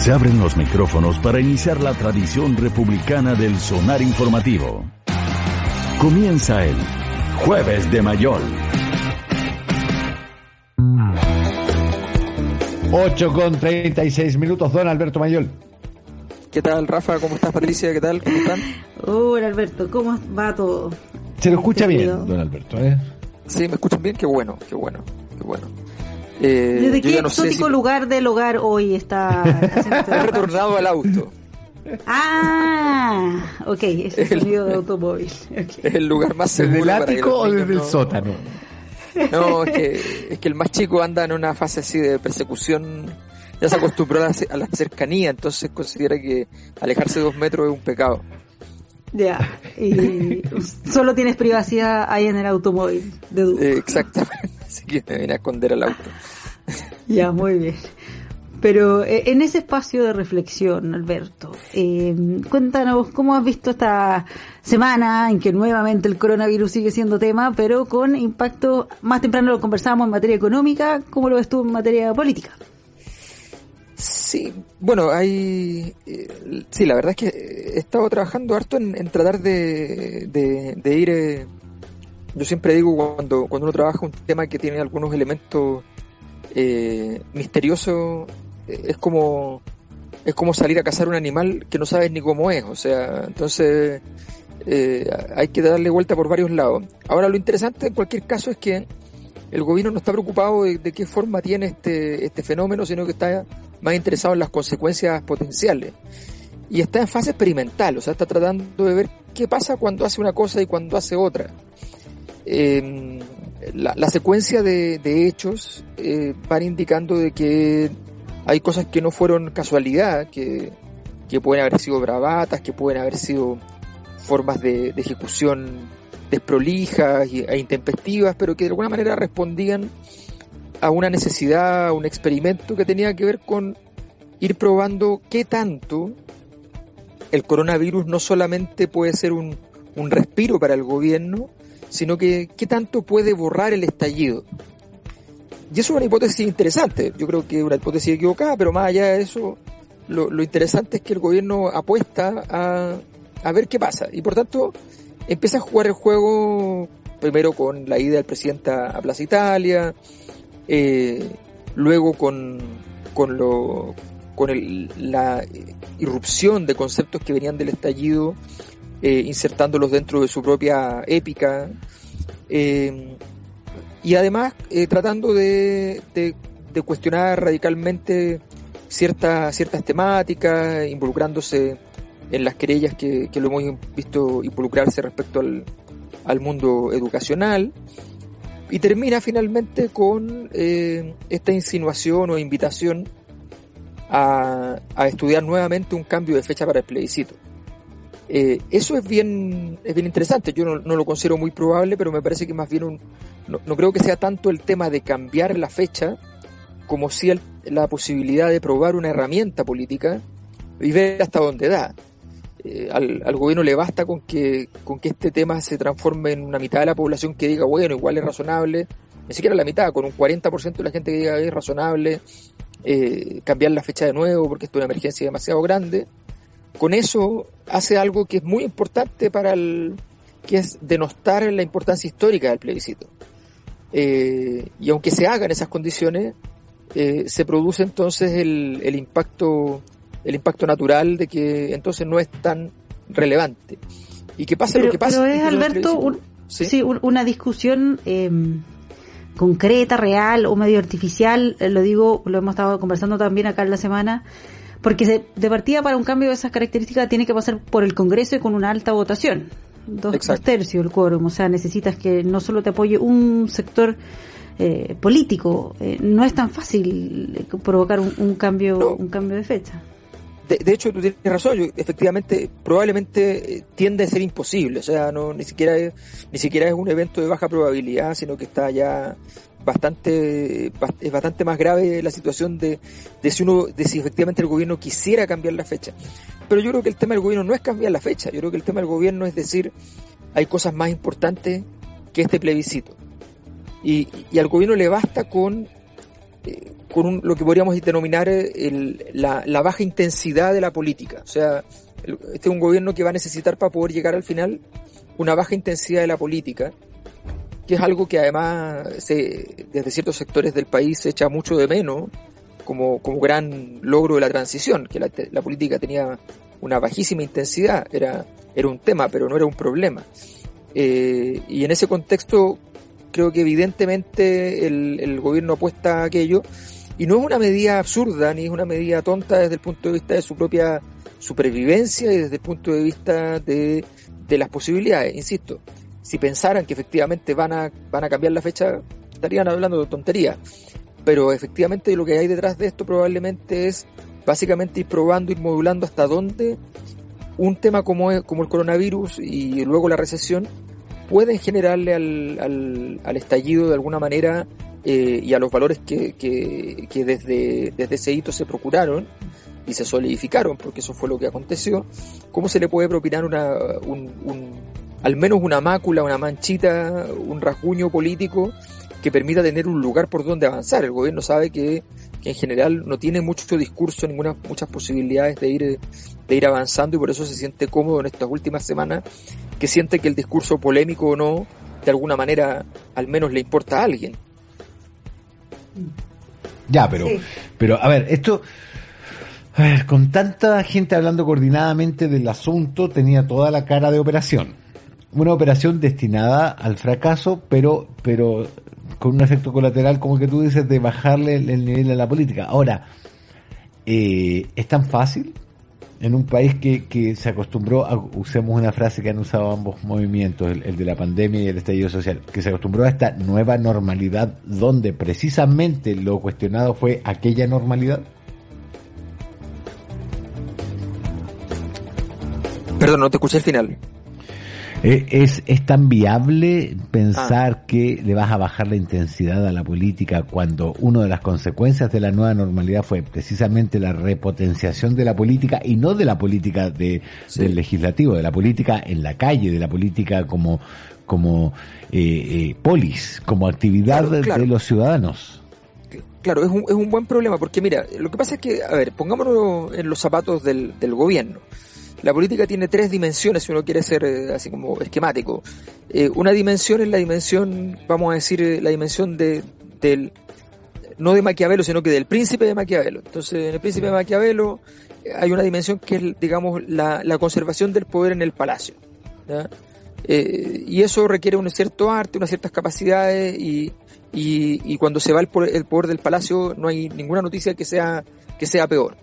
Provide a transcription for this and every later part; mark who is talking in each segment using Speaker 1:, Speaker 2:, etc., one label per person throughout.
Speaker 1: Se abren los micrófonos para iniciar la tradición republicana del sonar informativo. Comienza el Jueves de Mayol.
Speaker 2: 8 con 36 minutos, don Alberto Mayol.
Speaker 3: ¿Qué tal, Rafa? ¿Cómo estás, Patricia? ¿Qué tal? ¿Cómo están?
Speaker 4: Hola, Alberto. ¿Cómo va todo?
Speaker 2: Se lo escucha bien, don Alberto, ¿eh?
Speaker 3: Sí, me escuchan bien. Qué bueno, qué bueno, qué bueno.
Speaker 4: Eh, ¿Desde qué no exótico lugar del hogar hoy está?
Speaker 3: He retornado al auto.
Speaker 4: Ah, ok, es el sonido de automóvil.
Speaker 3: Es el lugar más seguro.
Speaker 2: ¿Desde el ático o desde el sótano?
Speaker 3: No, es que, es que el más chico anda en una fase así de persecución. Ya se acostumbró a la, cercanía, entonces considera que alejarse dos metros es un pecado.
Speaker 4: Ya, y solo tienes privacidad ahí en el automóvil de
Speaker 3: eh, exactamente, así que me viene a esconder al auto.
Speaker 4: Ya, muy bien. Pero eh, en ese espacio de reflexión, Alberto, eh, cuéntanos cómo has visto esta semana en que nuevamente el coronavirus sigue siendo tema, pero con impacto, más temprano lo conversábamos en materia económica, ¿cómo lo ves tú en materia política?
Speaker 3: Sí, bueno, hay, eh, sí, la verdad es que he estado trabajando harto en, tratar de, de, ir, eh, yo siempre digo cuando, cuando uno trabaja un tema que tiene algunos elementos eh, misteriosos, es como es como salir a cazar un animal que no sabes ni cómo es, o sea, entonces eh, hay que darle vuelta por varios lados. Ahora lo interesante en cualquier caso es que el gobierno no está preocupado de, qué forma tiene este, este fenómeno, sino que está más interesado en las consecuencias potenciales. Y está en fase experimental, o sea, está tratando de ver qué pasa cuando hace una cosa y cuando hace otra. Em, la, secuencia de, hechos eh, van indicando de que hay cosas que no fueron casualidad, que, pueden haber sido bravatas, que pueden haber sido formas de, ejecución desprolijas e intempestivas, pero que de alguna manera respondían a una necesidad, a un experimento que tenía que ver con ir probando qué tanto el coronavirus no solamente puede ser un, un respiro para el gobierno, sino que qué tanto puede borrar el estallido. Y eso es una hipótesis interesante. Yo creo que es una hipótesis equivocada, pero más allá de eso, lo, interesante es que el gobierno apuesta a, a, ver qué pasa. Y por tanto, empieza a jugar el juego primero con la ida del presidente a Plaza Italia, eh, luego con, con, lo, con el, la irrupción de conceptos que venían del estallido, eh, insertándolos dentro de su propia épica. Eh, y además eh, tratando de, de, cuestionar radicalmente ciertas ciertas temáticas, involucrándose en las querellas que, que lo hemos visto involucrarse respecto al, al mundo educacional. Y termina finalmente con esta insinuación o invitación a, a, estudiar nuevamente un cambio de fecha para el plebiscito. Eh, eso es bien, es bien interesante. Yo no, no, lo considero muy probable, pero me parece que más bien un, no, creo que sea tanto el tema de cambiar la fecha como si la posibilidad de probar una herramienta política y ver hasta dónde da. Eh, al, gobierno le basta con que, con que este tema se transforme en una mitad de la población que diga, bueno, igual es razonable, ni siquiera la mitad, con un 40% de la gente que diga es razonable, eh, cambiar la fecha de nuevo porque esto es una emergencia demasiado grande. Con eso hace algo que es muy importante para el, que es denostar la importancia histórica del plebiscito. Eh, y aunque se hagan esas condiciones, eh, se produce entonces el, el, impacto el impacto natural de que entonces no es tan relevante. Y que pase lo que pase.
Speaker 4: Pero es, Alberto, ¿Sí? una discusión eh, concreta, real o medio artificial, eh, lo digo, lo hemos estado conversando también acá en la semana, porque de partida para un cambio de esas características tiene que pasar por el Congreso y con una alta votación. Dos, tercios el quórum, o sea, necesitas que no solo te apoye un sector eh, político, eh, no es tan fácil provocar un, cambio un cambio de fecha.
Speaker 3: De, hecho, tú tienes razón, efectivamente, probablemente eh, tiende a ser imposible, o sea, no ni siquiera es, ni siquiera es un evento de baja probabilidad, sino que está ya bastante es bastante más grave la situación de, de si uno de si efectivamente el gobierno quisiera cambiar la fecha pero yo creo que el tema del gobierno no es cambiar la fecha, yo creo que el tema del gobierno es decir, hay cosas más importantes que este plebiscito. Y, al gobierno le basta con, eh, con lo que podríamos denominar la, la, baja intensidad de la política. O sea, este es un gobierno que va a necesitar para poder llegar al final una baja intensidad de la política, que es algo que además se, desde ciertos sectores del país se echa mucho de menos como, como gran logro de la transición, que la, política tenía una bajísima intensidad, era, era un tema, pero no era un problema. Eh, y en ese contexto creo que evidentemente el, el, gobierno apuesta a aquello y no es una medida absurda ni es una medida tonta desde el punto de vista de su propia supervivencia y desde el punto de vista de, de las posibilidades. Insisto, si pensaran que efectivamente van a, van a cambiar la fecha, estarían hablando de tontería. Pero efectivamente lo que hay detrás de esto probablemente es básicamente ir probando, ir modulando hasta dónde un tema como, como el coronavirus y luego la recesión pueden generarle al, al, estallido de alguna manera eh, y a los valores que, que, desde, desde ese hito se procuraron y se solidificaron, porque eso fue lo que aconteció, ¿cómo se le puede propinar una, un, un, al menos una mácula, una manchita, un rasguño político que permita tener un lugar por donde avanzar? El gobierno sabe que que en general no tiene mucho discurso, ninguna, muchas posibilidades de ir, de ir avanzando y por eso se siente cómodo en estas últimas semanas, que siente que el discurso polémico o no, de alguna manera al menos le importa a alguien.
Speaker 2: Ya, pero, pero a ver, esto, a ver, con tanta gente hablando coordinadamente del asunto, tenía toda la cara de operación. Una operación destinada al fracaso, pero, pero con un efecto colateral, como que tú dices, de bajarle el, nivel de la política. Ahora, eh, ¿es tan fácil? En un país que, que se acostumbró, a, usemos una frase que han usado ambos movimientos, el, de la pandemia y el estallido social, que se acostumbró a esta nueva normalidad donde precisamente lo cuestionado fue aquella normalidad.
Speaker 3: Perdón, no te escuché el final.
Speaker 2: Eh, ¿Es, ¿Es tan viable pensar ah. que le vas a bajar la intensidad a la política cuando una de las consecuencias de la nueva normalidad fue precisamente la repotenciación de la política y no de la política de, del legislativo, de la política en la calle, de la política como, como eh, eh polis, como actividad de los ciudadanos?
Speaker 3: Claro, es un, es un buen problema porque mira, lo que pasa es que, a ver, pongámonos en los zapatos del, del gobierno. La política tiene tres dimensiones, si uno quiere ser eh, así como esquemático. Eh, una dimensión es la dimensión, vamos a decir, eh, la dimensión de, del, no de Maquiavelo, sino que del príncipe de Maquiavelo. Entonces, en el príncipe de Maquiavelo hay una dimensión que es, digamos, la, la conservación del poder en el palacio. y eso requiere un cierto arte, unas ciertas capacidades y, y, y cuando se va el poder, el poder del palacio no hay ninguna noticia que sea, que sea peor.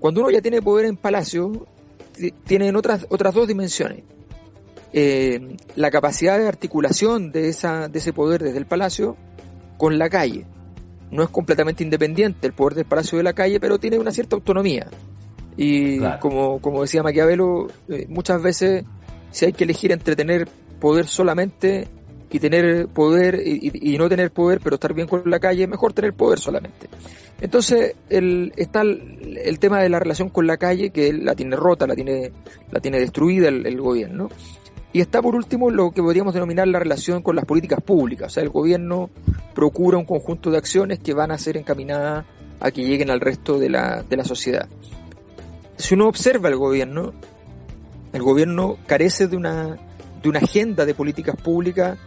Speaker 3: Cuando uno ya tiene poder en palacio, tienen otras, otras dos dimensiones. Eh, la capacidad de articulación de, esa, de ese poder desde el palacio con la calle. No es completamente independiente el poder del palacio de la calle, pero tiene una cierta autonomía. Y como, como decía Maquiavelo, eh, muchas veces si hay que elegir entre tener poder solamente y tener poder y, no tener poder, pero estar bien con la calle, es mejor tener poder solamente. Entonces el, está el, tema de la relación con la calle, que la tiene rota, la tiene, la tiene destruida el, gobierno. Y está por último lo que podríamos denominar la relación con las políticas públicas. O sea, el gobierno procura un conjunto de acciones que van a ser encaminadas a que lleguen al resto de la, de la sociedad. Si uno observa el gobierno, el gobierno carece de una, de una agenda de políticas públicas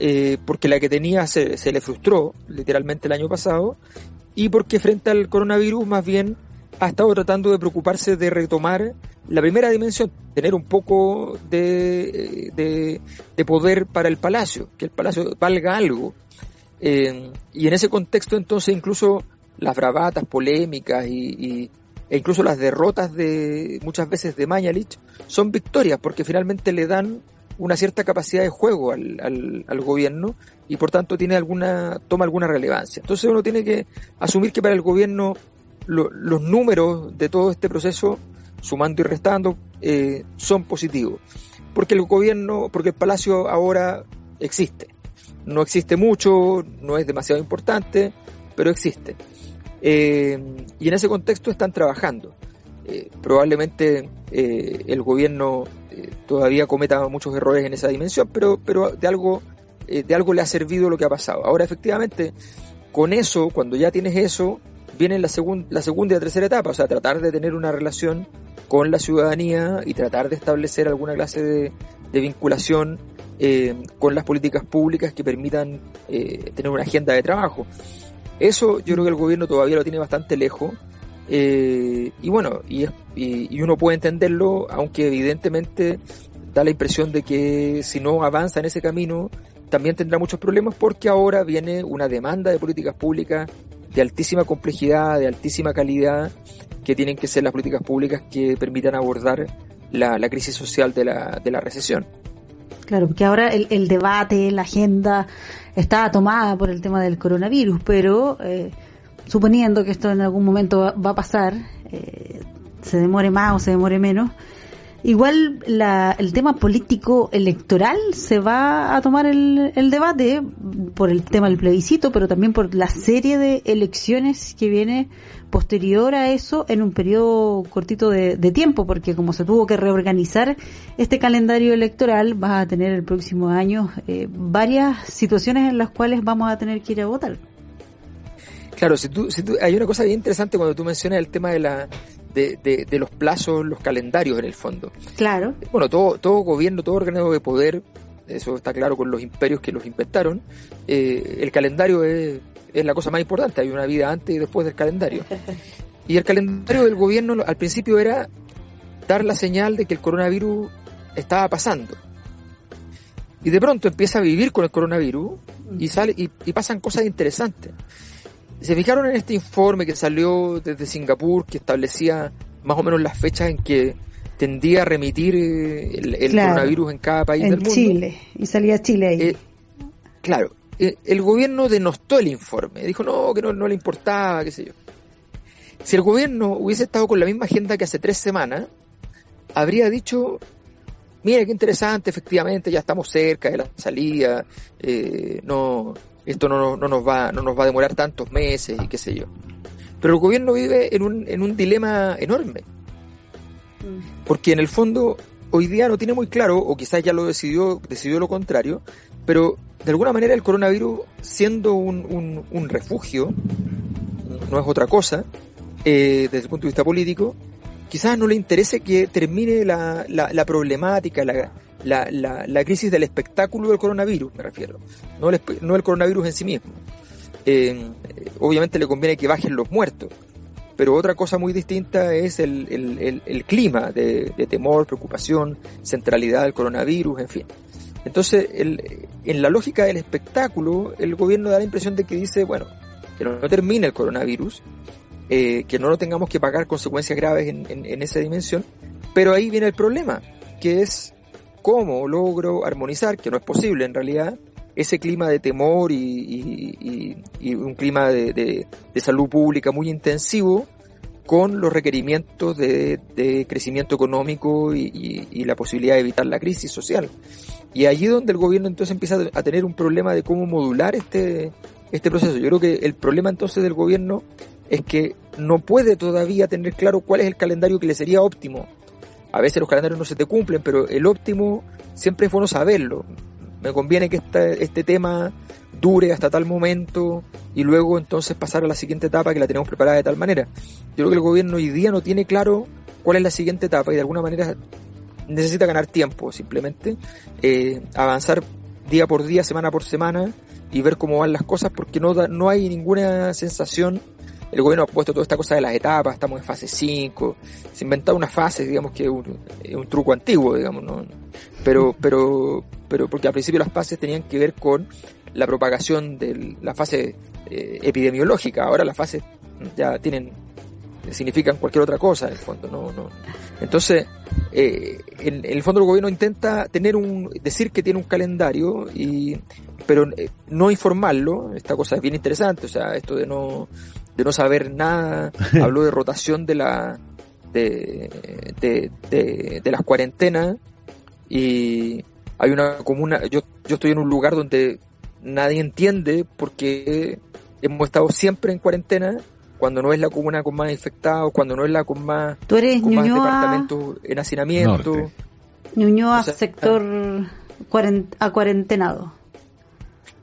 Speaker 3: eh, porque la que tenía se, se, le frustró literalmente el año pasado y porque frente al coronavirus más bien ha estado tratando de preocuparse de retomar la primera dimensión, tener un poco de, de, poder para el palacio, que el palacio valga algo. Eh, y en ese contexto entonces incluso las bravatas polémicas y, e incluso las derrotas de muchas veces de Mañalich son victorias porque finalmente le dan una cierta capacidad de juego al, al, gobierno y por tanto tiene alguna, toma alguna relevancia. Entonces uno tiene que asumir que para el gobierno los números de todo este proceso, sumando y restando, eh, son positivos. Porque el gobierno, porque el palacio ahora existe. No existe mucho, no es demasiado importante, pero existe. Eh, y en ese contexto están trabajando. Eh, probablemente eh, el gobierno eh, todavía cometa muchos errores en esa dimensión, pero, pero de algo, de algo le ha servido lo que ha pasado. Ahora, efectivamente, con eso, cuando ya tienes eso, viene la, la segunda y la tercera etapa, o sea, tratar de tener una relación con la ciudadanía y tratar de establecer alguna clase de, vinculación eh, con las políticas públicas que permitan tener una agenda de trabajo. Eso yo creo que el gobierno todavía lo tiene bastante lejos. Eh, y bueno, y, y, uno puede entenderlo, aunque evidentemente da la impresión de que si no avanza en ese camino, también tendrá muchos problemas porque ahora viene una demanda de políticas públicas de altísima complejidad, de altísima calidad, que tienen que ser las políticas públicas que permitan abordar la, la crisis social de la, de la recesión.
Speaker 4: Claro, porque ahora el, el, debate, la agenda está tomada por el tema del coronavirus, pero eh, suponiendo que esto en algún momento va, a pasar, eh, se demore más o se demore menos, Igual la, el tema político electoral se va a tomar el, el, debate por el tema del plebiscito, pero también por la serie de elecciones que viene posterior a eso en un periodo cortito de, tiempo, porque como se tuvo que reorganizar este calendario electoral, va a tener el próximo año eh, varias situaciones en las cuales vamos a tener que ir a votar.
Speaker 3: Claro, si tú, si tú, hay una cosa bien interesante cuando tú mencionas el tema de la, de, de, los plazos, los calendarios en el fondo.
Speaker 4: Claro.
Speaker 3: Bueno, todo, todo gobierno, todo órgano de poder, eso está claro con los imperios que los inventaron, eh, el calendario es, es la cosa más importante, hay una vida antes y después del calendario. Y el calendario del gobierno al principio era dar la señal de que el coronavirus estaba pasando. Y de pronto empieza a vivir con el coronavirus y sale y, y pasan cosas interesantes. Se fijaron en este informe que salió desde Singapur que establecía más o menos las fechas en que tendía a remitir eh, el, coronavirus en cada país del mundo.
Speaker 4: Chile, y salía Chile ahí.
Speaker 3: Eh, claro, eh, el gobierno denostó el informe, dijo no, que no, no le importaba, qué sé yo. Si el gobierno hubiese estado con la misma agenda que hace tres semanas, habría dicho, mira qué interesante, efectivamente, ya estamos cerca de la salida, eh, no, esto no, no, nos va, no nos va a demorar tantos meses y qué sé yo. Pero el gobierno vive en un, en un dilema enorme. Porque en el fondo hoy día no tiene muy claro, o quizás ya lo decidió, decidió lo contrario, pero de alguna manera el coronavirus, siendo un, un, refugio, no es otra cosa, eh, desde el punto de vista político, quizás no le interese que termine la, la, la problemática, la, la, la, la, crisis del espectáculo del coronavirus, me refiero, no el, no el coronavirus en sí mismo. Eh, obviamente le conviene que bajen los muertos, pero otra cosa muy distinta es el, el, clima de, temor, preocupación, centralidad del coronavirus, en fin. Entonces, en la lógica del espectáculo, el gobierno da la impresión de que dice, bueno, que no, termine el coronavirus, eh, que no lo tengamos que pagar consecuencias graves en, en esa dimensión, pero ahí viene el problema, que es cómo logro armonizar, que no es posible en realidad, ese clima de temor y, un clima de, salud pública muy intensivo con los requerimientos de, crecimiento económico y, la posibilidad de evitar la crisis social. Y allí donde el gobierno entonces empieza a tener un problema de cómo modular este, este proceso. Yo creo que el problema entonces del gobierno es que no puede todavía tener claro cuál es el calendario que le sería óptimo a veces los calendarios no se te cumplen, pero el óptimo siempre es bueno saberlo. Me conviene que este tema dure hasta tal momento y luego entonces pasar a la siguiente etapa que la tenemos preparada de tal manera. Yo creo que el gobierno hoy día no tiene claro cuál es la siguiente etapa y de alguna manera necesita ganar tiempo simplemente, eh, avanzar día por día, semana por semana y ver cómo van las cosas porque no, no hay ninguna sensación el gobierno ha puesto toda esta cosa de las etapas, estamos en fase 5, se inventado una fase, digamos que es un, truco antiguo, digamos, ¿no? Pero, pero, pero porque al principio las fases tenían que ver con la propagación de la fase eh, epidemiológica, ahora las fases ya tienen, significan cualquier otra cosa en el fondo, no, no. Entonces, eh, en, el fondo el gobierno intenta tener un, decir que tiene un calendario y, pero eh, no informarlo, esta cosa es bien interesante, o sea, esto de no, de no saber nada, habló de rotación de la de, de, de, las cuarentenas y hay una comuna, yo, yo estoy en un lugar donde nadie entiende porque hemos estado siempre en cuarentena cuando no es la comuna con más infectados, cuando no es la con más,
Speaker 4: ¿Tú eres
Speaker 3: con más departamentos en hacinamiento.
Speaker 4: Ñuñoa, sector a cuarentenado.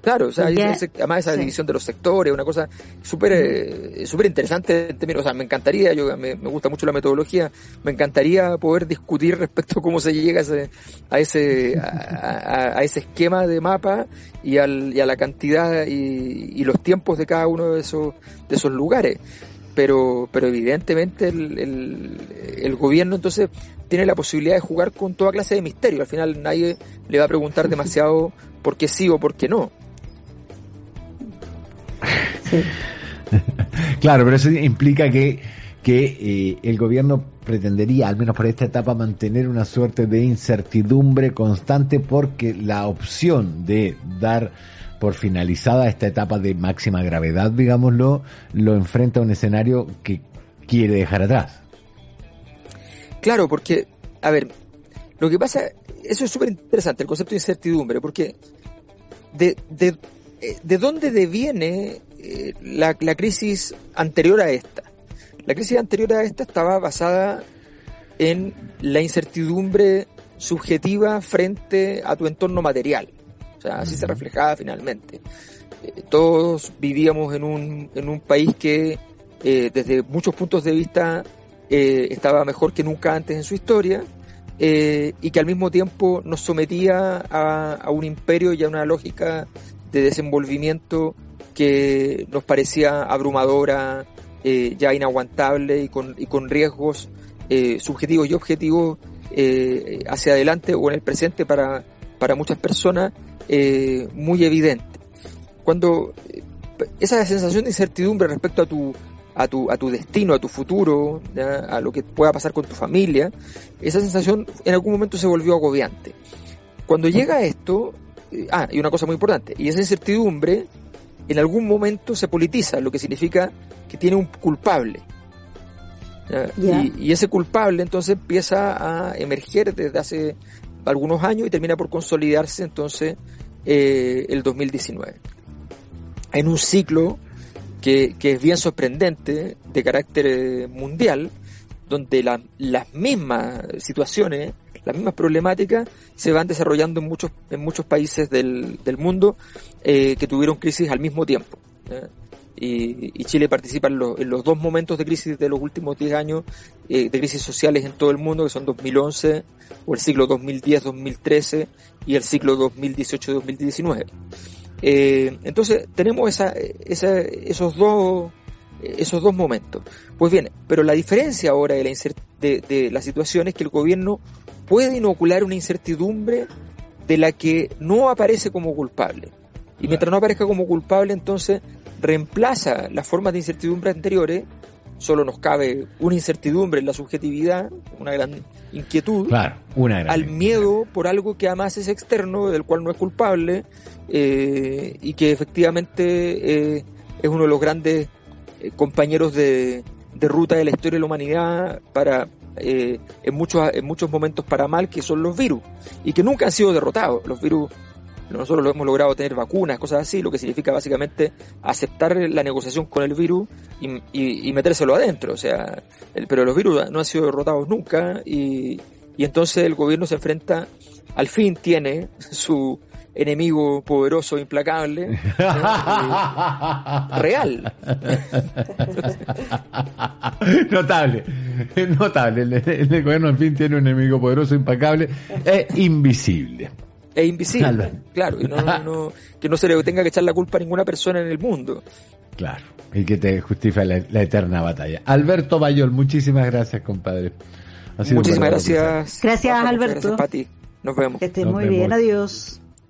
Speaker 3: Claro, o sea, además esa división de los sectores, una cosa súper eh, súper interesante. O sea, me encantaría, yo me, gusta mucho la metodología, me encantaría poder discutir respecto a cómo se llega a ese a ese, a, ese esquema de mapa y, al, y a la cantidad y, y, los tiempos de cada uno de esos de esos lugares. Pero, pero evidentemente el, el, el gobierno entonces tiene la posibilidad de jugar con toda clase de misterio. Al final nadie le va a preguntar demasiado por qué sí o por qué no.
Speaker 2: claro, pero eso implica que, que eh, el gobierno pretendería, al menos por esta etapa, mantener una suerte de incertidumbre constante porque la opción de dar por finalizada esta etapa de máxima gravedad, digámoslo, lo enfrenta a un escenario que quiere dejar atrás.
Speaker 3: Claro, porque, a ver, lo que pasa, eso es súper interesante, el concepto de incertidumbre, porque de, de ¿de dónde deviene eh, la, la, crisis anterior a esta? La crisis anterior a esta estaba basada en la incertidumbre subjetiva frente a tu entorno material. O sea, así se reflejaba finalmente. Eh, todos vivíamos en un, en un país que desde muchos puntos de vista estaba mejor que nunca antes en su historia y que al mismo tiempo nos sometía a, a, un imperio y a una lógica de desenvolvimiento que nos parecía abrumadora, eh, ya inaguantable y con, y con riesgos eh, subjetivos y objetivos eh, hacia adelante o en el presente para, para muchas personas muy evidente. Cuando esa sensación de incertidumbre respecto a tu, a tu, a tu destino, a tu futuro, a lo que pueda pasar con tu familia, esa sensación en algún momento se volvió agobiante. Cuando llega esto, ah, y una cosa muy importante, y esa incertidumbre en algún momento se politiza, lo que significa que tiene un culpable. Y, ese culpable entonces empieza a emerger desde hace algunos años y termina por consolidarse entonces eh, el 2019. En un ciclo que, que, es bien sorprendente, de carácter eh, mundial, donde las mismas situaciones las mismas problemáticas se van desarrollando en muchos, en muchos países del, del mundo eh, que tuvieron crisis al mismo tiempo. Y, Chile participa en, los dos momentos de crisis de los últimos 10 años, eh, de crisis sociales en todo el mundo, que son 2011 o el ciclo 2010-2013 y el ciclo 2018-2019. Eh, entonces tenemos esos dos esos dos momentos. Pues bien, pero la diferencia ahora de la situación es que el gobierno puede inocular una incertidumbre de la que no aparece como culpable. Y mientras no aparezca como culpable, entonces reemplaza las formas de incertidumbre anteriores, solo nos cabe una incertidumbre en la subjetividad, una gran inquietud,
Speaker 2: una
Speaker 3: al miedo por algo que además es externo, del cual no es culpable, eh, y que efectivamente eh, es uno de los grandes eh, compañeros de, de ruta de la historia de la humanidad para, eh, en, muchos, en muchos momentos para mal, que son los virus, y que nunca han sido derrotados. Los virus, nosotros lo hemos logrado tener vacunas, cosas así, lo que significa básicamente aceptar la negociación con el virus y, y, metérselo adentro. O sea, pero los virus no han sido derrotados nunca, y, y entonces el gobierno se enfrenta, al fin tiene su, enemigo poderoso, implacable, real.
Speaker 2: notable, notable. El, gobierno en fin tiene un enemigo poderoso, implacable e invisible.
Speaker 3: E invisible, claro, y no, que no se le tenga que echar la culpa a ninguna persona en el mundo.
Speaker 2: Claro, y que te justifique la, eterna batalla. Alberto Bayol, muchísimas gracias, compadre.
Speaker 3: muchísimas gracias.
Speaker 4: Gracias, Alberto.
Speaker 3: Gracias, Pati. Nos vemos.
Speaker 4: Que estés muy bien, adiós.